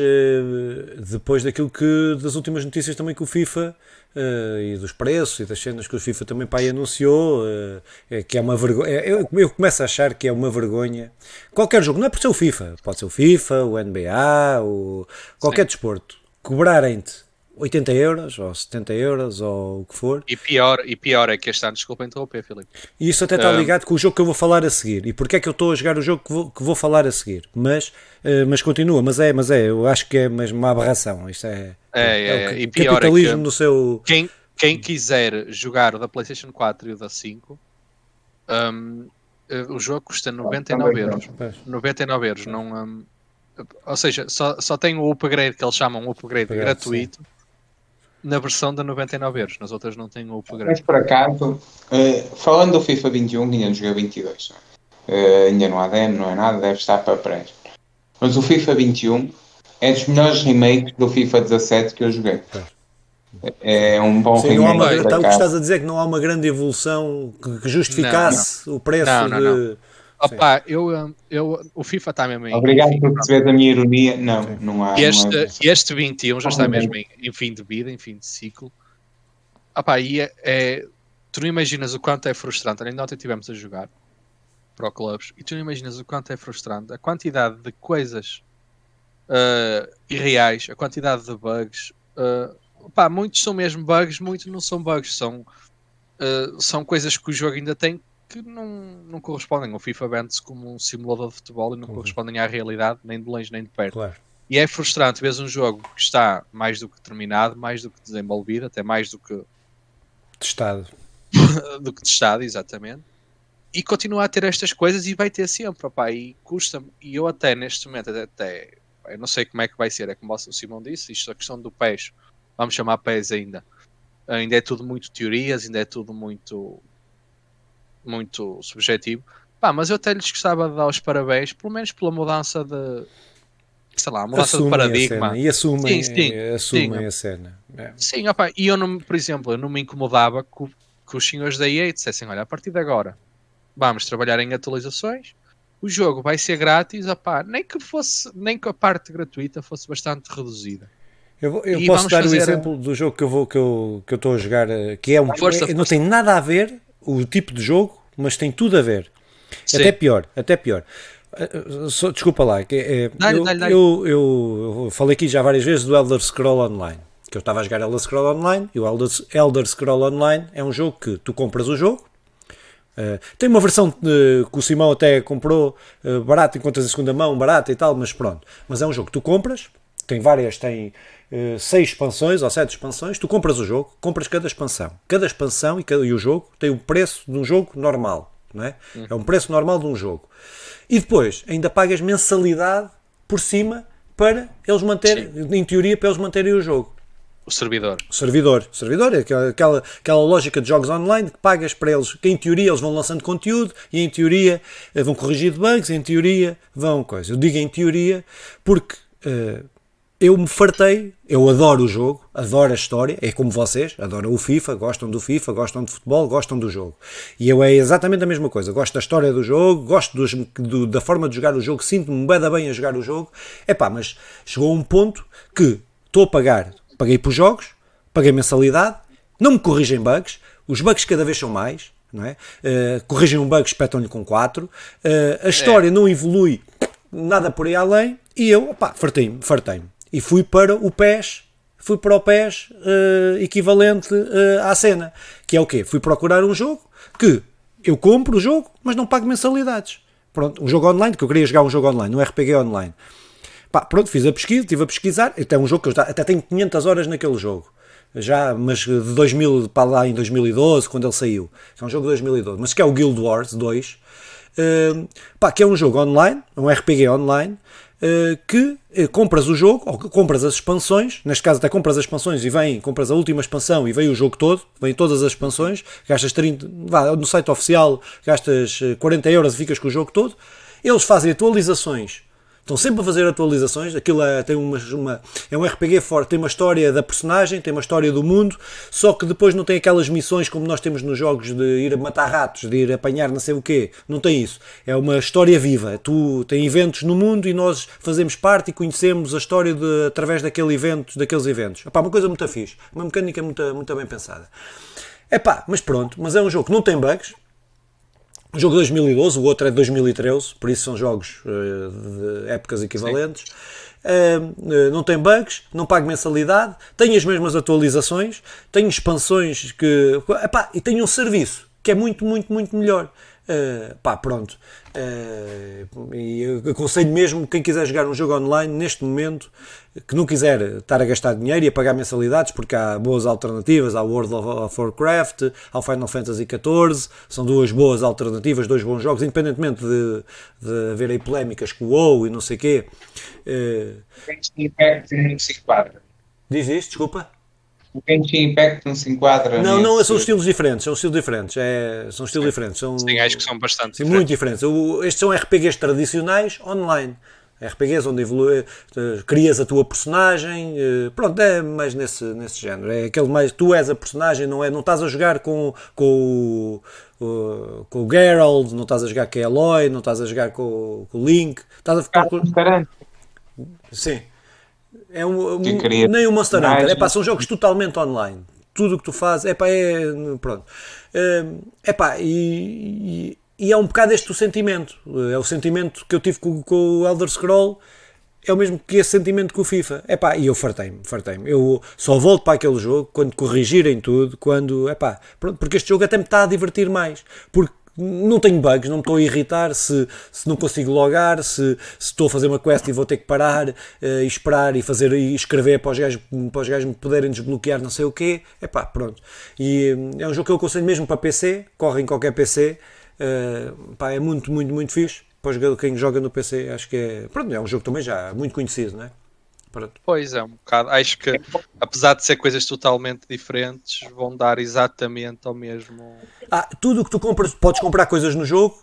depois daquilo que. das últimas notícias também que o FIFA eh, e dos preços e das cenas que o FIFA também pá, aí anunciou, eh, é que é uma vergonha. Eu, eu começo a achar que é uma vergonha. Qualquer jogo, não é por ser o FIFA, pode ser o FIFA, o NBA, o, qualquer desporto, cobrarem-te 80 euros ou 70 euros ou o que for. E pior, e pior é que este ano, desculpa interromper, Filipe. E isso até está Ah. ligado com o jogo que eu vou falar a seguir. E porque é que eu estou a jogar o jogo que vou, que vou falar a seguir? Mas, eh, mas continua, mas é, mas é, eu acho que é mesmo uma aberração. Isto é, É, é, o é. ca- E pior é capitalismo que- no seu. Quem, quem quiser jogar o da PlayStation 4 e o da 5, hum, eh, o jogo custa 99 euros. Pois. 99 euros. Não, hum, ou seja, só, só tem o upgrade que eles chamam um upgrade Upgrade, gratuito na versão de 99 euros. Nas outras não tem o Mas upgrade. por acaso, eh, falando do FIFA 21, ainda não joguei 22. não é? Eh, ainda não há demo, não é nada, deve estar para pré. Mas o FIFA 21 é dos melhores remakes do FIFA 17 que eu joguei. É um bom Sim, não há uma, remake. por tá, o que estás a dizer é que não há uma grande evolução que, que justificasse o preço Não, não, de. Opa, eu, eu, o FIFA está mesmo em. Obrigado por perceber a minha ironia. Não, não há. não Este, é- este 21 já está Ah, mesmo em, em fim de vida, em fim de ciclo. Pá, e é, é- tu não imaginas o quanto é frustrante. Ainda ontem estivemos a jogar para o clubes e tu não imaginas o quanto é frustrante a quantidade de coisas ah, irreais, a quantidade de bugs. ah, pá, muitos são mesmo bugs, muitos não são bugs, são, ah, são coisas que o jogo ainda tem que não, não correspondem. O FIFA vende-se como um simulador de futebol e não Uhum. correspondem à realidade, nem de longe nem de perto. Claro. E é frustrante ver um jogo que está mais do que terminado, mais do que desenvolvido, até mais do que, Testado. do que testado, exatamente. E continua a ter estas coisas e vai ter sempre, opá, e custa-me. E eu até neste momento, até, até eu não sei como é que vai ser, é como o Simão disse, isto é a questão do PES, vamos chamar PES ainda. ainda é tudo muito teorias, ainda é tudo muito, muito subjetivo. Pá, mas eu até lhes gostava de dar os parabéns, pelo menos pela mudança de. Sei lá, mudança assumem de paradigma. E assumem, Sim, sim, assumem sim. a cena. É. Sim, opa, e eu, não, por exemplo, eu não me incomodava que, que os senhores da EA dissessem: olha, a partir de agora vamos trabalhar em atualizações, o jogo vai ser grátis, opa, nem que fosse, nem que a parte gratuita fosse bastante reduzida. Eu, vou- eu posso dar o exemplo do jogo que eu vou que eu que eu estou a jogar, eh, que é um Força, é- não tem nada a ver o tipo de jogo, mas tem tudo a ver. Sim. Até pior, até pior. Só- desculpa lá, que, Dá-lhe, eu, eu, eu- falei aqui já várias vezes do Elder Scroll Online, que eu estava a jogar Elder Scroll Online e o Elder, Elder Scroll Online é um jogo que tu compras o jogo. eh, tem uma versão eh, que o Simão até comprou eh, barato, encontras em segunda mão, barata e tal, mas pronto. Mas é um jogo que tu compras, tem várias, tem seis expansões ou sete expansões, tu compras o jogo, compras cada expansão. Cada expansão e, cada- e o jogo tem o preço de um jogo normal, não é? É um preço normal de um jogo. E depois ainda pagas mensalidade por cima para eles manterem, em teoria, para eles manterem o jogo. O servidor. O servidor. O servidor é aquela, aquela, lógica de jogos online que pagas para eles, que em teoria eles vão lançando conteúdo e em teoria eh, vão corrigir bugs, em teoria vão coisa. Eu digo em teoria porque eh, eu me fartei, eu adoro o jogo, adoro a história, é como vocês, adoram o FIFA, gostam do FIFA, gostam de futebol, gostam do jogo. E eu é exatamente a mesma coisa, gosto da história do jogo, gosto dos- do- da forma de jogar o jogo, sinto-me bem, bem a jogar o jogo. É pá, mas chegou a um ponto que estou a pagar, paguei por jogos, paguei mensalidade, não me corrigem bugs, os bugs cada vez são mais, não é? Eh, corrigem um bug, espetam-lhe com 4, a história não evolui nada por aí além, e eu, opá, fartei-me, fartei-me. E fui para o PES, fui para o PES eh, equivalente eh, à cena, que é o quê? Fui procurar um jogo que eu compro o jogo, mas não pago mensalidades. Pronto, um jogo online, que eu queria jogar um jogo online, um RPG online. Pá, pronto, fiz a pesquisa, estive a pesquisar, até um jogo que eu já, até tenho 500 horas naquele jogo. Já, mas de 2000 para lá em 2012, quando ele saiu. É um jogo de 2012, mas que é o Guild Wars 2. Uh, pá, que é um jogo online, um RPG online, uh, que uh, compras o jogo, ou compras as expansões, neste caso até compras as expansões e vem, compras a última expansão e vem o jogo todo, vem todas as expansões, gastas 30, vá, no site oficial gastas uh, 40 euros e ficas com o jogo todo. Eles fazem atualizações Estão sempre a fazer atualizações. Aquilo é, tem uma, uma- é um RPG forte, tem uma história da personagem, tem uma história do mundo, só que depois não tem aquelas missões como nós temos nos jogos de ir matar ratos, de ir apanhar não sei o quê. Não tem isso. É uma história viva. Tu tem eventos no mundo e nós fazemos parte e conhecemos a história de, através daquele evento, daqueles eventos. Epá, uma coisa muito fixe. Uma mecânica muito, muito bem pensada. Epá, mas pronto, mas é um jogo que não tem bugs, jogo de 2012, o outro é de 2013, por isso são jogos eh, de épocas equivalentes. Eh, não tem bugs, não pago mensalidade, tem as mesmas atualizações, tem expansões que. Epá, e tem um serviço que é muito, muito, muito melhor. Eh, pá, pronto. Eh, e aconselho mesmo quem quiser jogar um jogo online neste momento que não quiser estar a gastar dinheiro e a pagar mensalidades, porque há boas alternativas, há World of Warcraft, há o Final Fantasy XIV, são duas boas alternativas, dois bons jogos, independentemente de, de haver aí polémicas com o WoW e não sei o quê. Enquadra. diz isto, desculpa? O Genshin Impact não se enquadra. Não, não, são estilos diferentes, são estilos diferentes, é, são estilos diferentes. São, Sim, acho que são bastante Sim, diferentes. muito diferentes. O- estes são RPGs tradicionais online. RPGs onde evolui, eh, crias a tua personagem, eh, pronto, é mais nesse, nesse género. É aquele mais, tu és a personagem, não, é, não estás a jogar com, com, o, com o Geralt, não estás a jogar com a Eloy, não estás a jogar com, o- com o Link, estás a ficar com, Monster Hunter. Sim. É um, um- Que cria nem o Monster Hunter. É pá, são jogos totalmente online. Tudo o que tu fazes, é pá, é. Pronto. É pá, e, e, e é um bocado este o sentimento. É o sentimento que eu tive com, com o Elder Scroll. É o mesmo que esse sentimento com o FIFA. É pá, e eu fartei-me, fartei-me. Eu só volto para aquele jogo quando corrigirem tudo, quando. É pá, pronto, porque este jogo até me está a divertir mais. Porque não tenho bugs, não me estou a irritar se, se não consigo logar, se, se estou a fazer uma quest e vou ter que parar eh, e esperar e fazer e escrever para os gajos, me poderem desbloquear não sei o quê. É pá, pronto. E hum, é um jogo que eu aconselho mesmo para PC, corre em qualquer PC. eh, pá, é muito, muito, muito fixe. Para quem joga no PC, acho que é. Pronto, é um jogo também já muito conhecido, não é? Pronto. Pois é, um bocado. Acho que, apesar de ser coisas totalmente diferentes, vão dar exatamente ao mesmo. Ah, tudo o que tu compras, podes comprar coisas no jogo,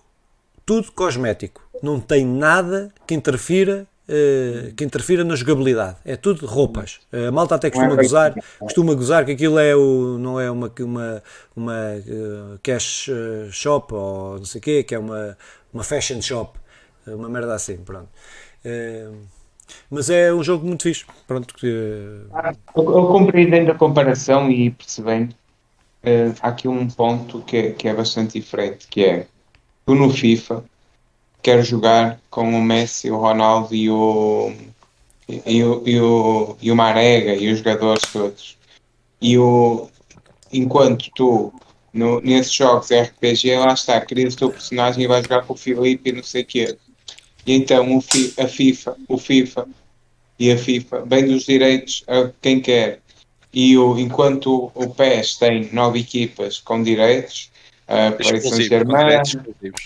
tudo cosmético. Não tem nada que interfira Uh, que interfira na jogabilidade. É tudo roupas. Uh, a malta até costuma gozar, costuma gozar que aquilo é o, não é uma, uma, uma uh, cash shop ou não sei o quê, que é uma, uma fashion shop. Uma merda assim, pronto. Mas é um jogo muito fixe. Pronto, eu, eu compreendendo a comparação e percebendo, há aqui um ponto que é, que é bastante diferente, que é tu no FIFA quero jogar com o Messi, o Ronaldo e o, e o, e o, e o Marega e os jogadores todos. E o, enquanto tu, no, nesses jogos RPG, lá está, crias o teu personagem e vais jogar com o Filipe e não sei o quê. E então o fi, a FIFA, o FIFA e a FIFA vem dos direitos a quem quer. E o, enquanto o PES tem nove equipas com direitos, uh, Paris Saint-Germain,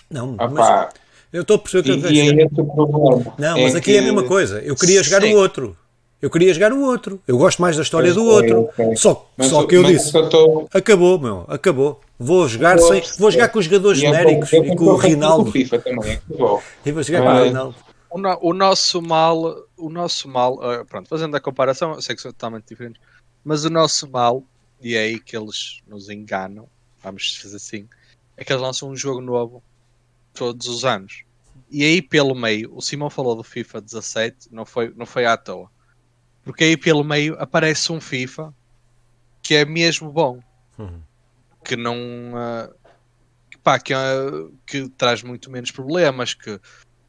não, mas eu estou a perceber o que e, e é esse o problema. Não, mas é aqui que... é a mesma coisa. Eu queria jogar Sim. o outro. Eu queria jogar o outro. Eu gosto mais da história do outro. Só, mas, só que eu disse: tô... acabou, meu, acabou. Vou jogar sem. Vou jogar com os jogadores é genéricos e com o Rinaldo. FIFA também, acabou. E vou jogar com o Rinaldo. O, no, o, nosso mal, o nosso mal, uh, pronto, fazendo a comparação, eu sei que são totalmente diferentes, mas o nosso mal, e é aí que eles nos enganam, vamos dizer assim, é que eles lançam um jogo novo todos os anos. E aí pelo meio, o Simão falou do FIFA 17, não foi, não foi à toa. Porque aí pelo meio aparece um FIFA que é mesmo bom. Uhum. Que não. Uh, que, pá, que, uh, que traz muito menos problemas. Que,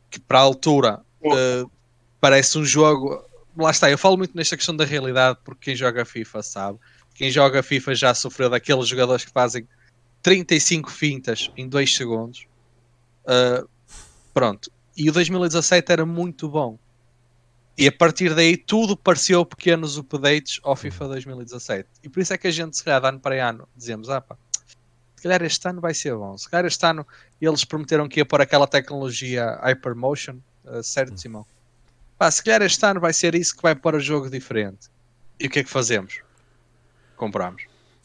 que para a altura uh, parece um jogo. Lá está, eu falo muito nesta questão da realidade porque quem joga FIFA sabe. Quem joga FIFA já sofreu daqueles jogadores que fazem 35 fintas em 2 segundos. Pronto. E o 2017 era muito bom. E a partir daí tudo pareceu pequenos updates ao FIFA 2017. E por isso é que a gente, se calhar, de ano para ano, dizemos: ah pá, se calhar este ano vai ser bom. Se calhar este ano eles prometeram que ia pôr aquela tecnologia Hypermotion, uh, certo, hum. Simão? Pá, se calhar este ano vai ser isso que vai pôr o jogo diferente. E o que é que fazemos? Compramos.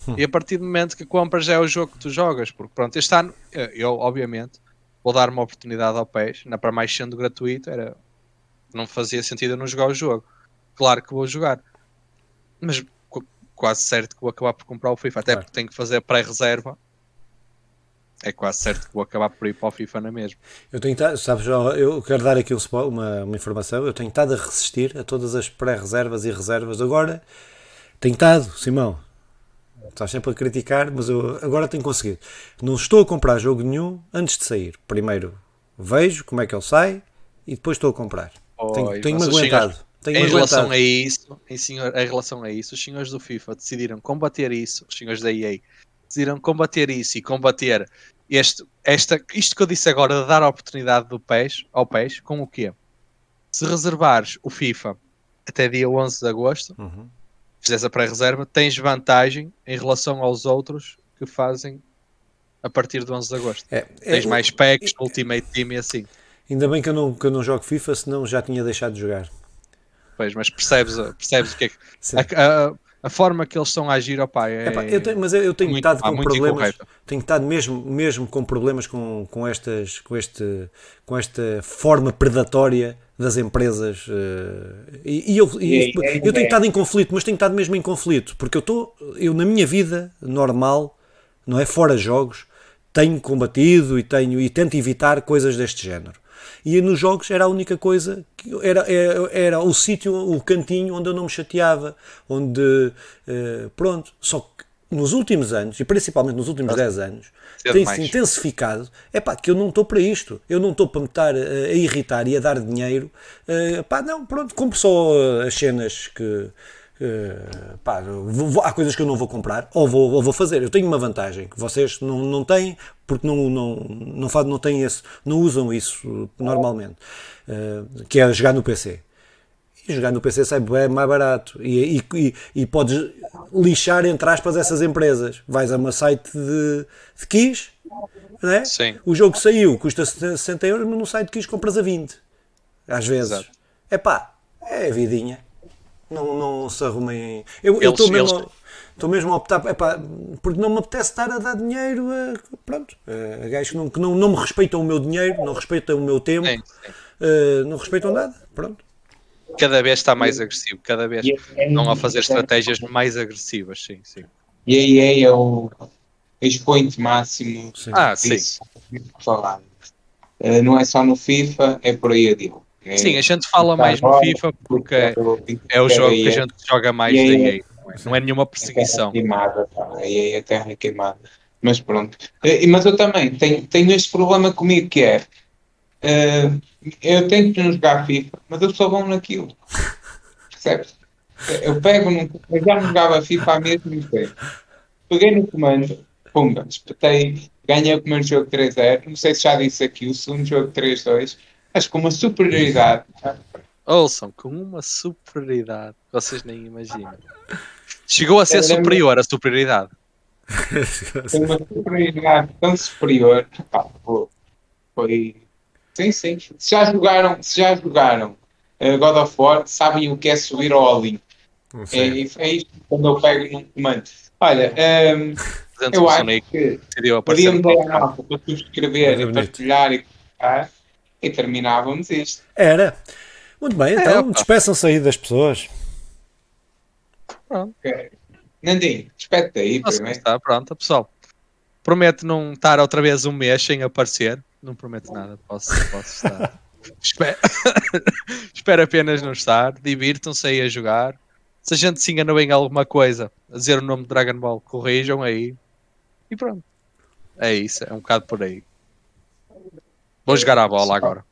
Hum. E a partir do momento que compras já é o jogo que tu jogas, porque pronto, este ano, eh, eu obviamente vou dar uma oportunidade ao PES, na para mais sendo gratuito, era não fazia sentido eu não jogar o jogo. Claro que vou jogar, mas quase certo que vou acabar por comprar o FIFA, até claro. porque tenho que fazer pré-reserva. É quase certo que vou acabar por ir para o FIFA na mesma. Eu tenho sabes, eu quero dar aqui uma, uma informação. Eu tenho estado a resistir a todas as pré-reservas e reservas. Agora tenho estado, Simão, Estás sempre a criticar, mas eu agora tenho conseguido. Não estou a comprar jogo nenhum antes de sair. Primeiro vejo como é que ele sai e depois estou a comprar. Oh, tenho-me tenho aguentado. Tenho em relação a isso, em, senhor, em relação a isso, os senhores do FIFA decidiram combater isso, os senhores da EA decidiram combater isso e combater este, esta, isto que eu disse agora de dar a oportunidade do PES ao PES com o quê? Se reservares o FIFA até dia 11 de agosto, uhum fizeres a pré-reserva, tens vantagem em relação aos outros que fazem a partir do 11 de agosto. É, é, tens mais packs, é, Ultimate Team e assim. Ainda bem que eu, não, que eu não jogo FIFA, senão já tinha deixado de jogar. Pois, mas percebes, percebes o que é que. A, a, a, forma que eles estão a agir, opa, é. Epá, eu tenho, mas eu tenho muito, estado com problemas. Tenho estado mesmo, mesmo com problemas com, com, estas, com, este, com esta forma predatória das empresas. Uh, e, e, eu, e, eu tenho estado em conflito, mas tenho estado mesmo em conflito, porque eu estou, eu na minha vida normal, não é? Fora jogos, tenho combatido e tenho e tento evitar coisas deste género. E nos jogos era a única coisa que era, era, era o sítio, o cantinho onde eu não me chateava, onde uh, pronto, só que nos últimos anos, e principalmente nos últimos 10 anos, tem-se intensificado. É pá, que eu não estou para isto. Eu não estou para me estar a, a irritar e a dar dinheiro. Uh, pá, não, pronto, compro só as cenas que. Uh, pá, vou, há coisas que eu não vou comprar ou vou, ou vou fazer. Eu tenho uma vantagem que vocês não, não têm porque não, não, não, não, não, têm esse, não usam isso normalmente, uh, que é jogar no PC. E jogar no PC sai bem mais barato. E, e, e, e, podes lixar, entre aspas, essas empresas. Vais a uma site de, de keys, né? Sim. o jogo saiu, custa 60 euros, mas no site de keys compras a 20. Às vezes. É pá, é a vidinha. Não, não se arrumem. Eu estou mesmo. Estou mesmo a optar, epá, porque não me apetece estar a dar dinheiro a, pronto, a gajos que, não, que não, não me respeitam o meu dinheiro, não respeitam o meu tempo, sim, sim. Uh, não respeitam nada, pronto. Cada vez está mais agressivo, cada vez não a fazer estratégias mais agressivas, sim, sim. E a EA é o expoente máximo sim. Ah, sim. falar. Uh, não é só no FIFA, é por aí adiante. É, sim, a gente fala mais no FIFA porque é, é o jogo que a gente joga mais da EA. Não é nenhuma perseguição. A queimada, aí é a terra queimada. Mas pronto. Eh, mas eu também tenho, tenho este problema comigo que é. Uh, eu tenho que jogar FIFA, mas eu sou bom naquilo. Percebes? Eu pego num. Eu já jogava FIFA há mesmo tempo. Peguei no comando, pumba, espetei, ganhei o primeiro jogo 3-0. Não sei se já disse aqui, o segundo jogo 3-2. Mas com uma superioridade. Ouçam, com uma superioridade. Vocês nem imaginam. Chegou a ser superior a superioridade. Com uma superioridade tão superior. Pá, foi. Sim, sim. Se já jogaram, se já jogaram uh, God of War, sabem o que é subir ao all É, é isto quando eu pego num comando. Olha, um, ehm, eu acho que podíamos dar para subscrever, partilhar e comentar e terminávamos isto. Era. Muito bem, então é, despeçam-se aí das pessoas. Pronto. Okay. Nandinho, despede aí primeiro. Está, pronto, pessoal. Prometo não estar outra vez um mês sem aparecer. Não prometo nada, posso, posso estar. Espero... Espero apenas não estar. Divirtam-se aí a jogar. Se a gente se enganou em alguma coisa, a dizer o nome de Dragon Ball, corrijam aí. E pronto. É isso, é um bocado por aí. Vou jogar a bola agora.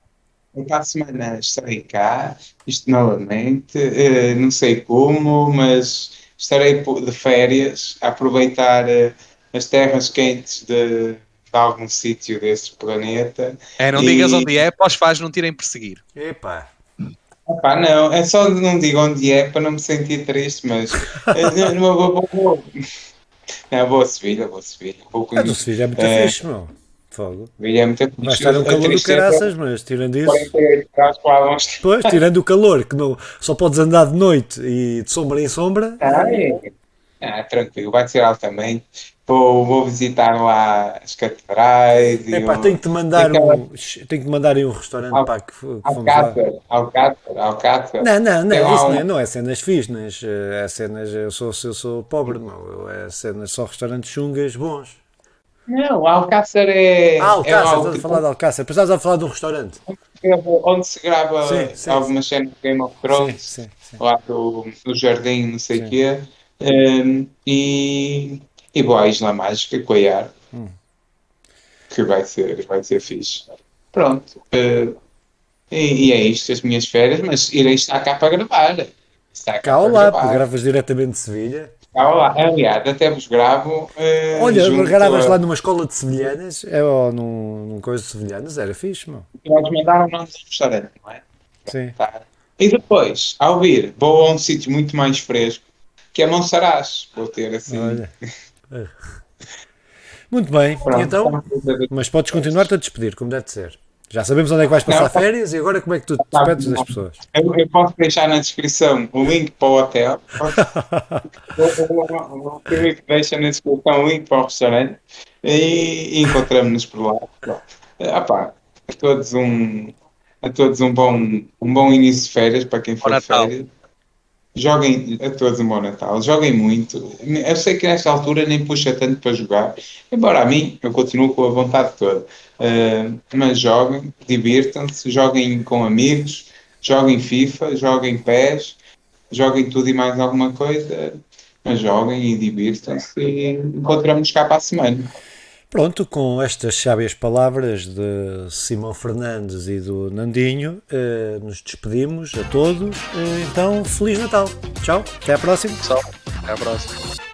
Para a semana estarei cá, isto novamente, uh, não sei como, mas estarei de férias a aproveitar uh, as terras quentes de, de algum sítio deste planeta. É, não e... digas onde é, para os fãs não tirem perseguir. Epá. Epá, não, é só não digo onde é para não me sentir triste, mas uh, numa boa, boa, Não, boa Sevilha, boa Sevilha. Vou a do Sevilha é muito uh, fixe, meu. Fogo. Tem Vai estar um calor do caraças, mas tirando isso. Pois, tirando o calor, que não, só podes andar de noite e de sombra em sombra. Ah, é. ah tranquilo, vai ser algo também. Vou, vou visitar lá as catedrais. É pá, tenho que te mandar aquela... um, tenho que mandar um restaurante Al, para que, que Alcácer, Alcácer, Alcácer. Não, não, não, isso um... não, é, não é cenas fitness, é cenas, eu sou, eu sou pobre, não, é cenas, só restaurantes chungas bons. Não, Alcácer é. Ah, Alcácer, é estás a falar de Alcácer. Pensavas a falar de um restaurante. Onde se grava sim, sim, algumas cenas de Game of Thrones, sim, lá do, do jardim, não sei o quê. Um, e, e boa, a Isla Mágica, Coiar, hum. que vai ser, vai ser fixe. Pronto. Uh, e, e, é isto, as minhas férias, mas irei estar cá para gravar. Está cá, cá lá, porque gravas diretamente de Sevilha. Olá, aliás, até vos gravo. Uh, Olha, gravas a... lá numa escola de sevilhanas, é, ou num, num coisa de sevilhanas, era fixe, meu. Eles mandaram o nome do restaurante, não é? Sim. Tá. E depois, ao vir, vou a um sítio muito mais fresco, que é Monsaraz. Vou ter assim. Olha. muito bem, Pronto, então, mas podes continuar-te a despedir, como deve ser. Já sabemos onde é que vais passar não, férias e agora como é que tu te despedes das pessoas? Eu, eu, posso deixar na descrição o link para o hotel. o Filipe deixa na descrição o link para o restaurante e, e encontramos-nos por lá. Ah, pá, a todos um, a todos um bom, um bom início de férias para quem for de férias. Joguem a todos um bom Natal, joguem muito. Eu sei que nesta altura nem puxa tanto para jogar, embora a mim eu continuo com a vontade toda. Uh, mas joguem, divirtam-se, joguem com amigos, joguem FIFA, joguem PES, joguem tudo e mais alguma coisa, mas joguem e divirtam-se e encontramos cá para a semana. Pronto, com estas sábias palavras de Simão Fernandes e do Nandinho, eh, nos despedimos a todos. Eh, então, Feliz Natal. Tchau, até à próxima. Tchau, até à próxima.